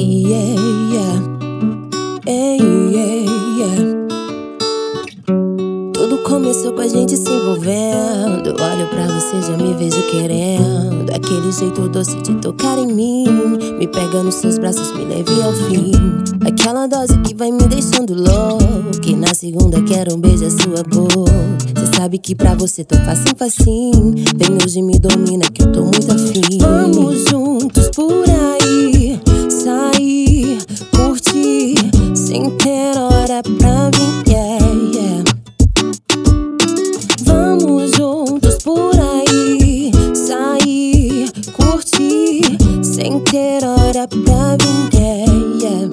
Ei, ei, ei, ei, Tudo começou com a gente se envolvendo. Olho pra você, já me vejo querendo. Aquele jeito doce de tocar em mim. Me pega nos seus braços, me leve ao fim. Aquela dose que vai me deixando louco. E na segunda quero um beijo à sua boca. Cê sabe que pra você tô facinho, facinho. Vem hoje me domina que eu tô muito afim. Sem ter hora pra vir, yeah, yeah. Vamos juntos por aí Sair, curtir Sem ter hora pra vir, yeah, yeah.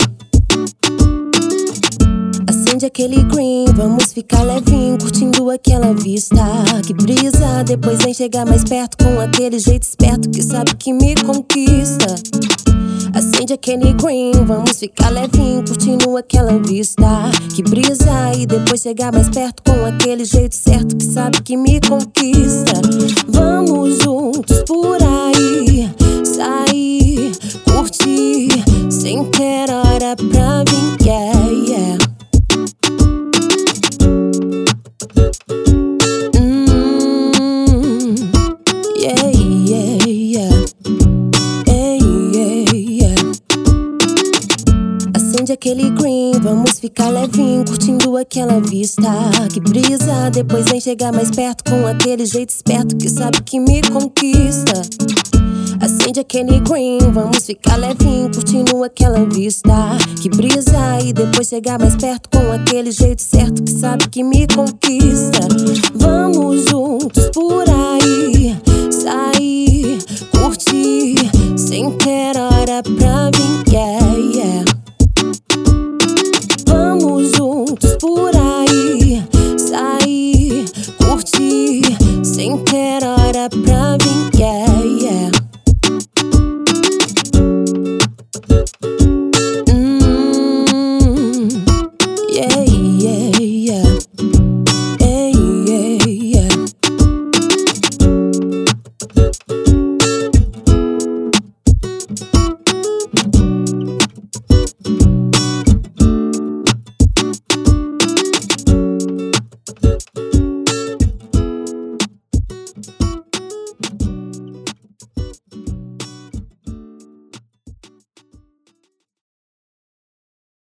Acende aquele green, vamos ficar levinho Curtindo aquela vista. Que brisa, depois vem chegar mais perto Com aquele jeito esperto que sabe que me conquista Acende aquele green, vamos ficar levinho Curtindo aquela vista Que brisa e depois chegar mais perto Com aquele jeito certo que sabe que me conquista. Vamos juntos por aí Sair, curtir Sem ter hora pra vir, yeah, yeah aquele green, vamos ficar levinho, curtindo aquela vista. Que brisa, depois vem chegar mais perto com aquele jeito esperto que sabe que me conquista. Acende aquele green, vamos ficar levinho, curtindo aquela vista. Que brisa, e depois chegar mais perto com aquele jeito certo que sabe que me conquista. Vamos juntos por aí, sair, curtir, sem ter hora pra sem ter hora pra vir,